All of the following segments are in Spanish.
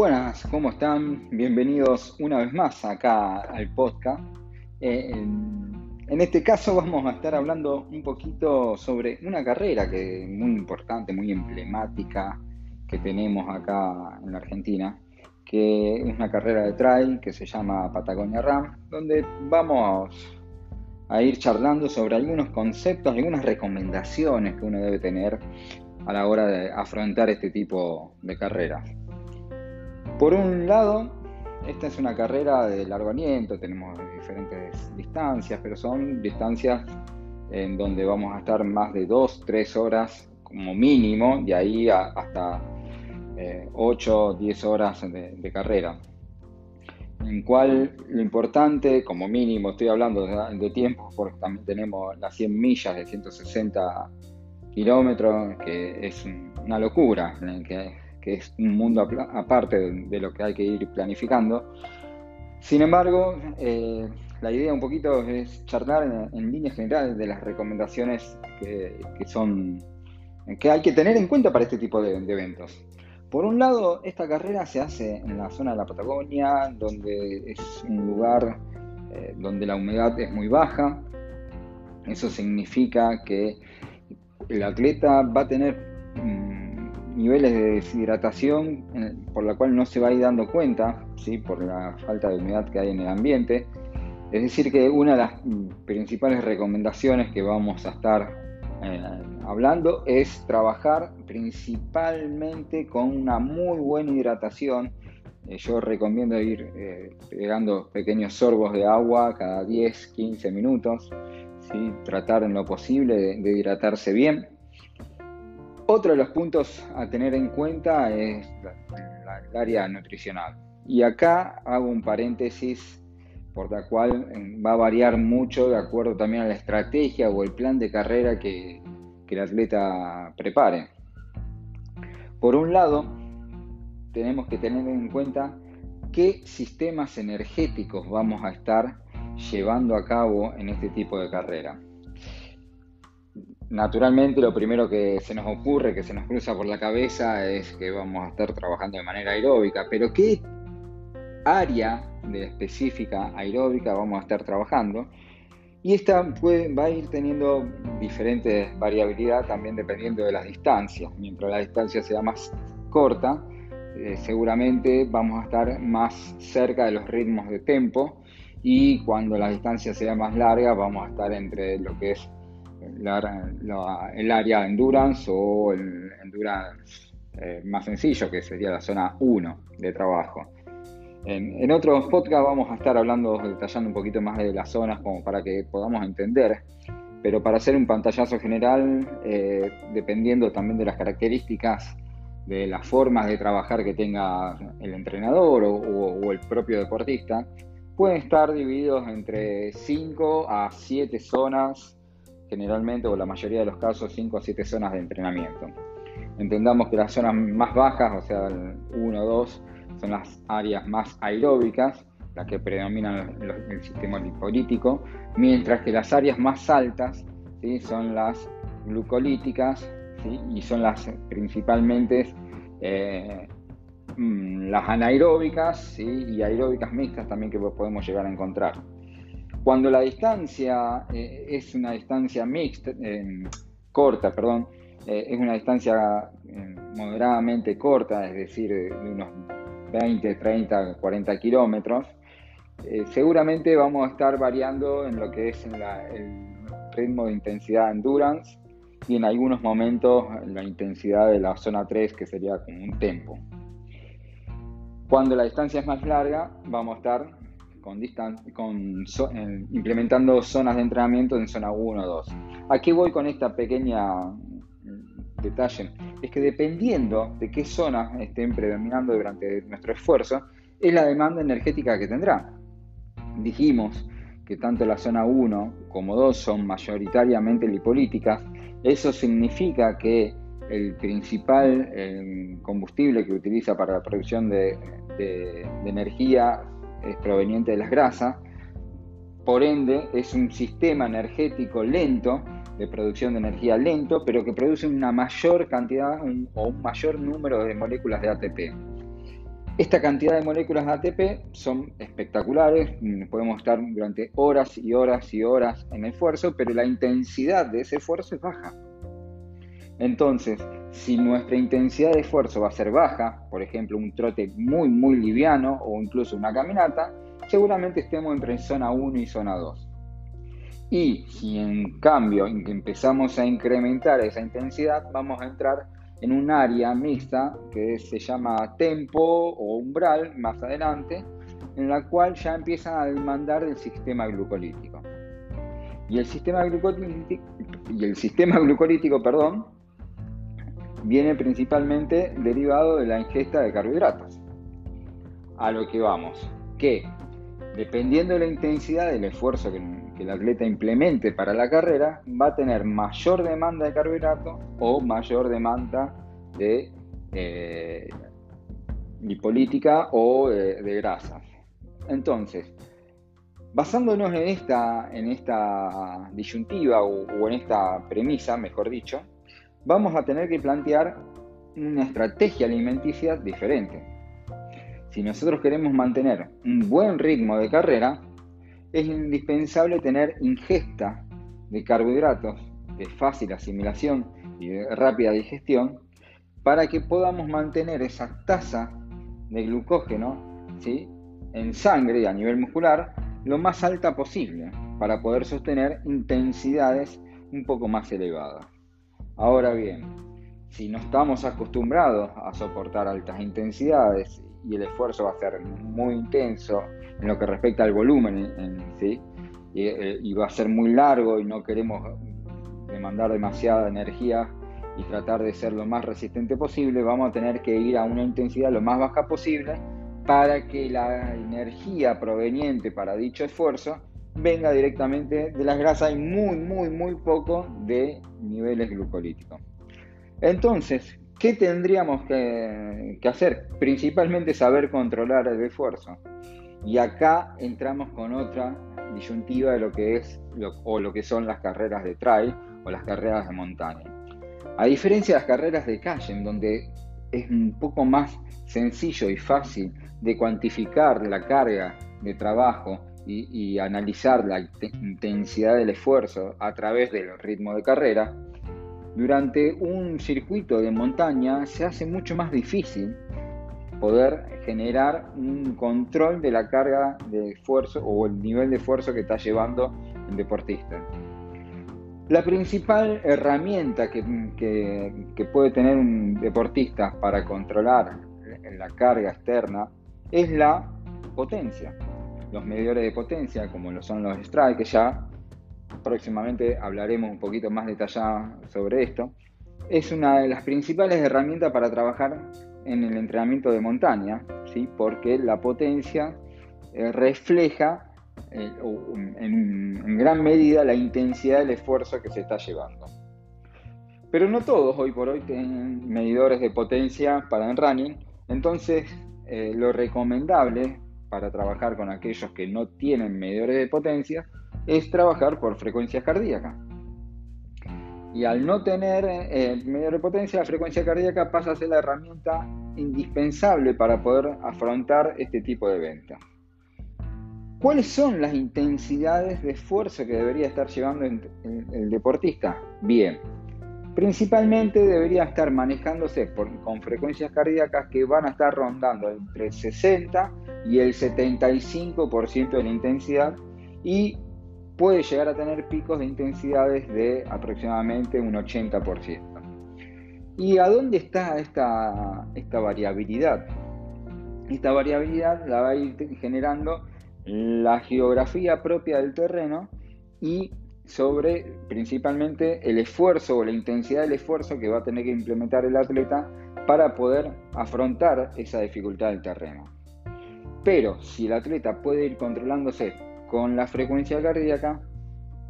Buenas, ¿cómo están? Bienvenidos una vez más acá al podcast. Eh, en este caso vamos a estar hablando un poquito sobre una carrera que es muy importante, muy emblemática que tenemos acá en la Argentina, que es una carrera de trail que se llama Patagonia Ram, donde vamos a ir charlando sobre algunos conceptos, algunas recomendaciones que uno debe tener a la hora de afrontar este tipo de carreras. Por un lado, esta es una carrera de largo aliento, tenemos diferentes distancias, pero son distancias en donde vamos a estar más de 2, 3 horas como mínimo, de ahí hasta 8, eh, 10 horas de, de, carrera. En cual lo importante, como mínimo, estoy hablando de, tiempo, porque también tenemos las 100 millas de 160 kilómetros, que es una locura, que es un mundo aparte de, lo que hay que ir planificando. Sin embargo, eh, la idea un poquito es charlar en, líneas generales de las recomendaciones que, son que hay que tener en cuenta para este tipo de, eventos. Por un lado, esta carrera se hace en la zona de la Patagonia, donde es un lugar eh, donde la humedad es muy baja. Eso significa que el atleta va a tener mm, niveles de deshidratación por la cual no se va a ir dando cuenta, ¿sí? por la falta de humedad que hay en el ambiente. Es decir, que una de las principales recomendaciones que vamos a estar eh, hablando es trabajar principalmente con una muy buena hidratación. Eh, yo recomiendo ir eh, pegando pequeños sorbos de agua cada 10, 15 minutos, ¿sí? tratar en lo posible de hidratarse bien otro de los puntos a tener en cuenta es el área nutricional. Y acá hago un paréntesis por la cual eh, va a variar mucho de acuerdo también a la estrategia o el plan de carrera que, que el atleta prepare. Por un lado, tenemos que tener en cuenta qué sistemas energéticos vamos a estar llevando a cabo en este tipo de carrera. Naturalmente lo primero que se nos ocurre, que se nos cruza por la cabeza es que vamos a estar trabajando de manera aeróbica, pero ¿qué área de específica aeróbica vamos a estar trabajando? Y esta puede, va a ir teniendo diferentes variabilidad también dependiendo de las distancias. Mientras la distancia sea más corta, eh, seguramente vamos a estar más cerca de los ritmos de tempo y cuando la distancia sea más larga vamos a estar entre lo que es el área endurance o el endurance eh, más sencillo, que sería la zona 1 de trabajo. En, otros podcasts vamos a estar hablando, detallando un poquito más de las zonas como para que podamos entender, pero para hacer un pantallazo general, eh, dependiendo también de las características de las formas de trabajar que tenga el entrenador o el propio deportista, pueden estar divididos entre 5 a 7 zonas generalmente o la mayoría de los casos 5 o 7 zonas de entrenamiento. Entendamos que las zonas más bajas, o sea, el 1 o 2, son las áreas más aeróbicas, las que predominan el sistema lipolítico, mientras que las áreas más altas ¿sí? son las glucolíticas y son las principalmente eh, mm, las anaeróbicas y aeróbicas mixtas también que podemos llegar a encontrar. Cuando la distancia eh, es una distancia mixta, eh, corta, perdón, eh, es una distancia moderadamente corta, es decir, de unos 20, 30, 40 kilómetros, seguramente vamos a estar variando en lo que es el ritmo de intensidad endurance y en algunos momentos la intensidad de la zona 3, que sería como un tempo. Cuando la distancia es más larga, vamos a estar con, con implementando zonas de entrenamiento en zona 1 o 2. ¿A qué voy con esta pequeña mm, detalle? Es que dependiendo de qué zonas estén predominando durante nuestro esfuerzo, es la demanda energética que tendrá. Dijimos que tanto la zona 1 como 2 son mayoritariamente lipolíticas. Eso significa que el principal eh, combustible que utiliza para la producción de energía es proveniente de las grasas, por ende es un sistema energético lento, de producción de energía lento, pero que produce una mayor cantidad o un mayor número de moléculas de ATP. Esta cantidad de moléculas de ATP son espectaculares, podemos estar durante horas y horas y horas en esfuerzo, pero la intensidad de ese esfuerzo es baja. Entonces, si nuestra intensidad de esfuerzo va a ser baja, por ejemplo un trote muy muy liviano o incluso una caminata, seguramente estemos entre zona 1 y zona 2. Y si en cambio empezamos a incrementar esa intensidad, vamos a entrar en un área mixta que se llama tempo o umbral más adelante, en la cual ya empiezan a demandar del sistema glucolítico. Y el sistema glucolítico, y el sistema glucolítico perdón, viene principalmente derivado de la ingesta de carbohidratos. A lo que vamos, que dependiendo de la intensidad del esfuerzo que, el atleta implemente para la carrera, va a tener mayor demanda de carbohidratos o mayor demanda de eh, lipolítica o de, grasas. Entonces, basándonos en esta, en esta disyuntiva o en esta premisa, mejor dicho, vamos a tener que plantear una estrategia alimenticia diferente. Si nosotros queremos mantener un buen ritmo de carrera, es indispensable tener ingesta de carbohidratos de fácil asimilación y de rápida digestión para que podamos mantener esa tasa de glucógeno en sangre y a nivel muscular lo más alta posible para poder sostener intensidades un poco más elevadas. Ahora bien, si no estamos acostumbrados a soportar altas intensidades y el esfuerzo va a ser muy intenso en lo que respecta al volumen, ¿sí? Eh, y, va a ser muy largo y no queremos demandar demasiada energía y tratar de ser lo más resistente posible, vamos a tener que ir a una intensidad lo más baja posible para que la energía proveniente para dicho esfuerzo venga directamente de las grasas y muy, muy, muy poco de niveles glucolíticos. Entonces, ¿qué tendríamos que, hacer? Principalmente saber controlar el esfuerzo. Y acá entramos con otra disyuntiva de lo que es o lo que son las carreras de trail o las carreras de montaña. A diferencia de las carreras de calle, en donde es un poco más sencillo y fácil de cuantificar la carga de trabajo y, analizar la intensidad del esfuerzo a través del ritmo de carrera, durante un circuito de montaña se hace mucho más difícil poder generar un control de la carga de esfuerzo o el nivel de esfuerzo que está llevando el deportista. La principal herramienta que, que puede tener un deportista para controlar la carga externa es la potencia los medidores de potencia, como lo son los strike, que ya próximamente hablaremos un poquito más detallado sobre esto, es una de las principales herramientas para trabajar en el entrenamiento de montaña, ¿sí? porque la potencia eh, refleja eh, en, en, gran medida la intensidad del esfuerzo que se está llevando. Pero no todos hoy por hoy tienen medidores de potencia para el running, entonces eh, lo recomendable para trabajar con aquellos que no tienen medidores de potencia es trabajar por frecuencias cardíacas. Y al no tener eh, medidor de potencia, la frecuencia cardíaca pasa a ser la herramienta indispensable para poder afrontar este tipo de eventos. ¿Cuáles son las intensidades de esfuerzo que debería estar llevando el deportista? Bien, Principalmente debería estar manejándose con frecuencias cardíacas que van a estar rondando entre el 60 y el 75% de la intensidad y puede llegar a tener picos de intensidades de aproximadamente un 80%. ¿Y a dónde está esta, esta variabilidad? Esta variabilidad la va a ir generando la geografía propia del terreno y sobre principalmente el esfuerzo o la intensidad del esfuerzo que va a tener que implementar el atleta para poder afrontar esa dificultad del terreno. Pero si el atleta puede ir controlándose con la frecuencia cardíaca,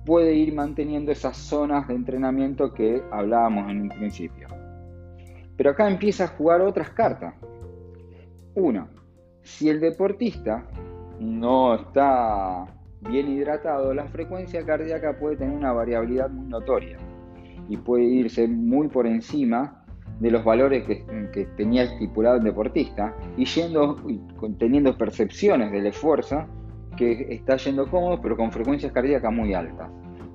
puede ir manteniendo esas zonas de entrenamiento que hablábamos en un principio. Pero acá empieza a jugar otras cartas. Uno, si el deportista no está bien hidratado, la frecuencia cardíaca puede tener una variabilidad muy notoria y puede irse muy por encima de los valores que, tenía estipulado el deportista y yendo teniendo percepciones del esfuerzo que está yendo cómodo pero con frecuencias cardíacas muy altas.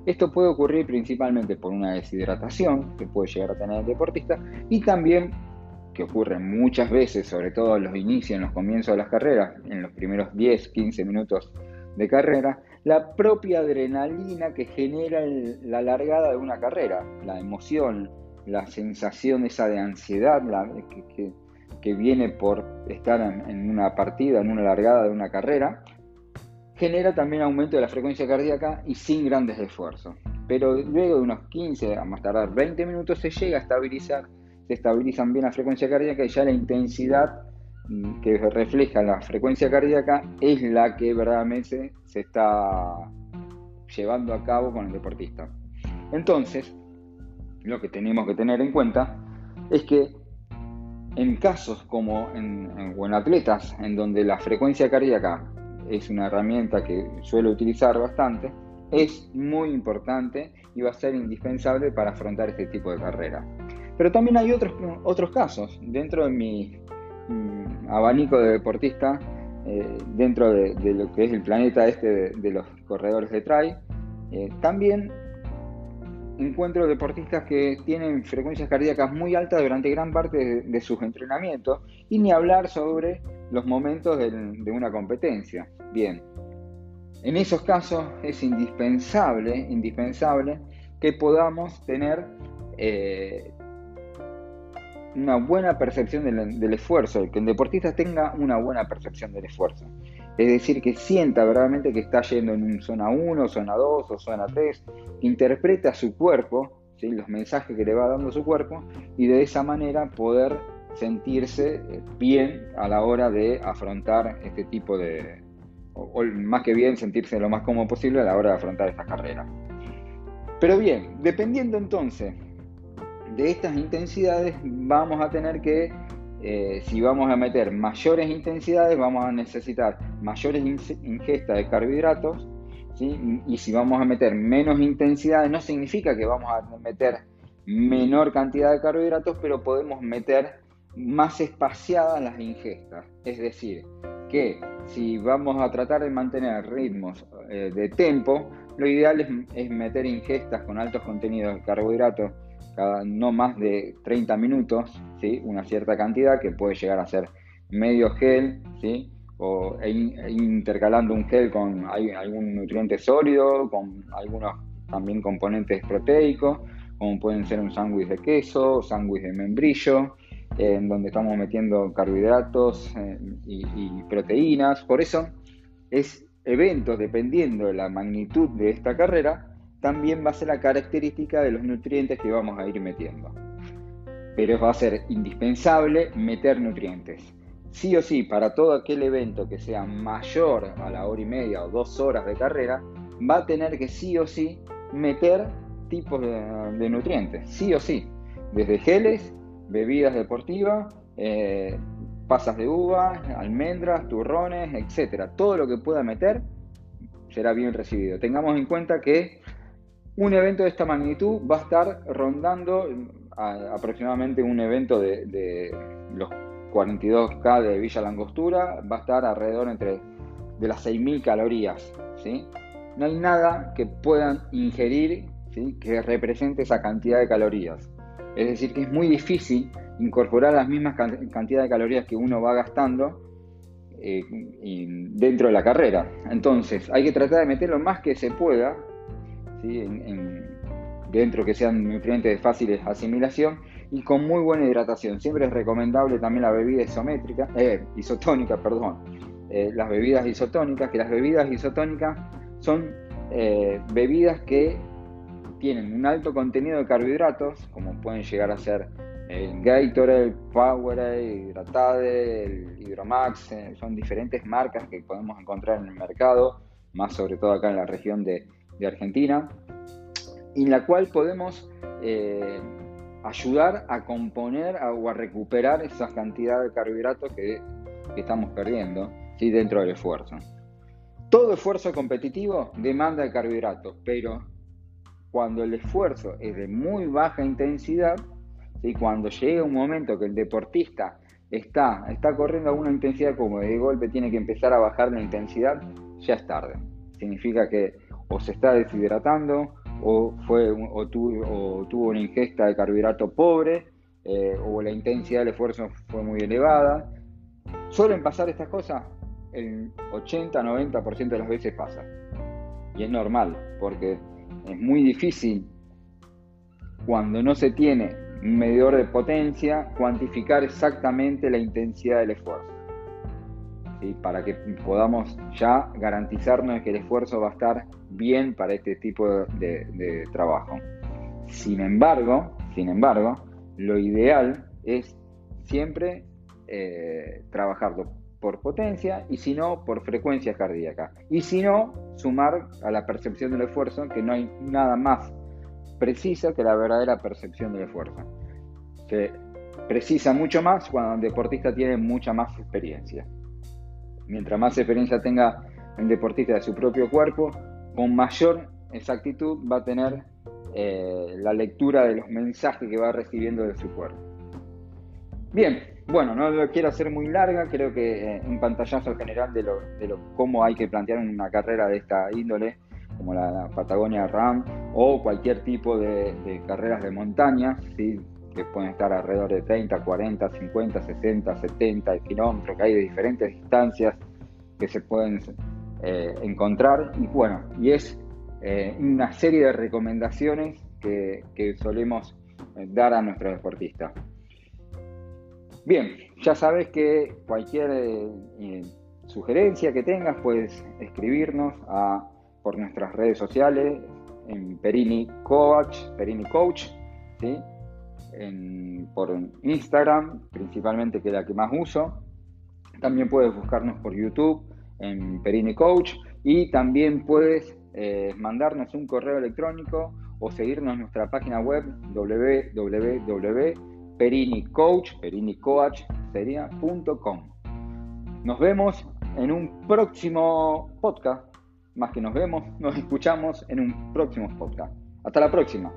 Esto puede ocurrir principalmente por una deshidratación que puede llegar a tener el deportista y también que ocurre muchas veces, sobre todo en los inicios, en los comienzos de las carreras, en los primeros 10, 15 minutos de carrera, la propia adrenalina que genera la largada de una carrera, la emoción, la sensación esa de ansiedad que, viene por estar en, una partida, en una largada de una carrera, genera también aumento de la frecuencia cardíaca y sin grandes esfuerzos. Pero luego de unos 15, a más tardar 20 minutos, se llega a estabilizar, se estabilizan bien la frecuencia cardíaca y ya la intensidad que refleja la frecuencia cardíaca es la que verdaderamente se está llevando a cabo con el deportista. Entonces, lo que tenemos que tener en cuenta es que en casos como en, en, atletas, en donde la frecuencia cardíaca es una herramienta que suelo utilizar bastante, es muy importante y va a ser indispensable para afrontar este tipo de carrera. Pero también hay otros, otros casos. Dentro de mi mm, abanico de deportista, eh, dentro de, lo que es el planeta este de, los corredores de trail, eh, también encuentro deportistas que tienen frecuencias cardíacas muy altas durante gran parte de, sus entrenamientos y ni hablar sobre los momentos de, una competencia. Bien, en esos casos es indispensable, indispensable que podamos tener eh, una buena percepción del, esfuerzo, que el deportista tenga una buena percepción del esfuerzo. Es decir, que sienta verdaderamente que está yendo en un zona 1, zona 2 o zona 3, que interpreta su cuerpo, los mensajes que le va dando su cuerpo, y de esa manera poder sentirse eh, bien a la hora de afrontar este tipo de, o, más que bien, sentirse lo más cómodo posible a la hora de afrontar esta carrera. Pero bien, dependiendo entonces de estas intensidades, vamos a tener que eh, si vamos a meter mayores intensidades, vamos a necesitar mayores ingestas de carbohidratos, y si vamos a meter menos intensidades, no significa que vamos a meter menor cantidad de carbohidratos, pero podemos meter más espaciadas las ingestas. Es decir, que si vamos a tratar de mantener ritmos eh, de tempo, lo ideal es, meter ingestas con altos contenidos de carbohidratos no más de 30 minutos, ¿sí? una cierta cantidad que puede llegar a ser medio gel, ¿sí? o e e intercalando un gel con algún nutriente sólido, con algunos también componentes proteicos, como pueden ser un sándwich de queso, sándwich de membrillo, en donde estamos metiendo carbohidratos eh, y, y proteínas. Por eso es eventos, dependiendo de la magnitud de esta carrera, también va a ser la característica de los nutrientes que vamos a ir metiendo. Pero va a ser indispensable meter nutrientes. Sí o sí, para todo aquel evento que sea mayor a la hora y media o dos horas de carrera, va a tener que sí o sí meter tipos de, nutrientes. Sí o sí. Desde geles, bebidas deportivas, eh, pasas de uva, almendras, turrones, etc. Todo lo que pueda meter será bien recibido. Tengamos en cuenta que un evento de esta magnitud va a estar rondando aproximadamente un evento de, los 42K de Villa Langostura, va a estar alrededor entre de las 6.000 calorías. ¿sí? No hay nada que puedan ingerir que represente esa cantidad de calorías. Es decir, que es muy difícil incorporar las mismas cantidades de calorías que uno va gastando eh, dentro de la carrera. Entonces, hay que tratar de meter lo más que se pueda dentro que sean nutrientes de fácil asimilación y con muy buena hidratación. Siempre es recomendable también la bebida isométrica, eh, isotónica, perdón, eh, las bebidas isotónicas, que las bebidas isotónicas son eh, bebidas que tienen un alto contenido de carbohidratos, como pueden llegar a ser el Gatorade, el Powerade, Hidratade, el Hydromax, son diferentes marcas que podemos encontrar en el mercado, más sobre todo acá en la región de, de Argentina, en la cual podemos eh, ayudar a componer o a recuperar esa cantidad de carbohidratos que, estamos perdiendo ¿sí? dentro del esfuerzo. Todo esfuerzo competitivo demanda de carbohidratos, pero cuando el esfuerzo es de muy baja intensidad, ¿sí? Cuando llega un momento que el deportista está, está corriendo a una intensidad como de golpe tiene que empezar a bajar la intensidad, ya es tarde. Significa que o se está deshidratando o, fue, o, tuvo, tuvo una ingesta de carbohidrato pobre eh, o la intensidad del esfuerzo fue muy elevada. Suelen pasar estas cosas, el 80-90% de las veces pasa. Y es normal, porque es muy difícil cuando no se tiene medidor de potencia cuantificar exactamente la intensidad del esfuerzo. Para que podamos ya garantizarnos que el esfuerzo va a estar bien para este tipo de, trabajo. Sin embargo, sin embargo, lo ideal es siempre eh, trabajarlo por potencia y si no, por frecuencia cardíaca. Y si no, sumar a la percepción del esfuerzo, que no hay nada más precisa que la verdadera percepción del esfuerzo. Se precisa mucho más cuando el deportista tiene mucha más experiencia. Mientras más experiencia tenga el deportista de su propio cuerpo, con mayor exactitud va a tener eh, la lectura de los mensajes que va recibiendo de su cuerpo. Bien, bueno, no lo quiero hacer muy larga, creo que eh, un pantallazo general de, lo, de lo, cómo hay que plantear una carrera de esta índole, como la, Patagonia Ram o cualquier tipo de, carreras de montaña, ¿sí? que pueden estar alrededor de 30, 40, 50, 60, 70 kilómetros, que hay de diferentes distancias que se pueden eh, encontrar. Y bueno, y es eh, una serie de recomendaciones que, solemos dar a nuestros deportistas. Bien, ya sabes que cualquier eh, sugerencia que tengas puedes escribirnos por nuestras redes sociales en Perini Coach, Perini Coach, por Instagram, principalmente que es la que más uso. También puedes buscarnos por YouTube en Perini Coach y también puedes eh, mandarnos un correo electrónico o seguirnos en nuestra página web www Perini Coach, Perini Coach sería.com. Nos vemos en un próximo podcast. Más que nos vemos, nos escuchamos en un próximo podcast. Hasta la próxima.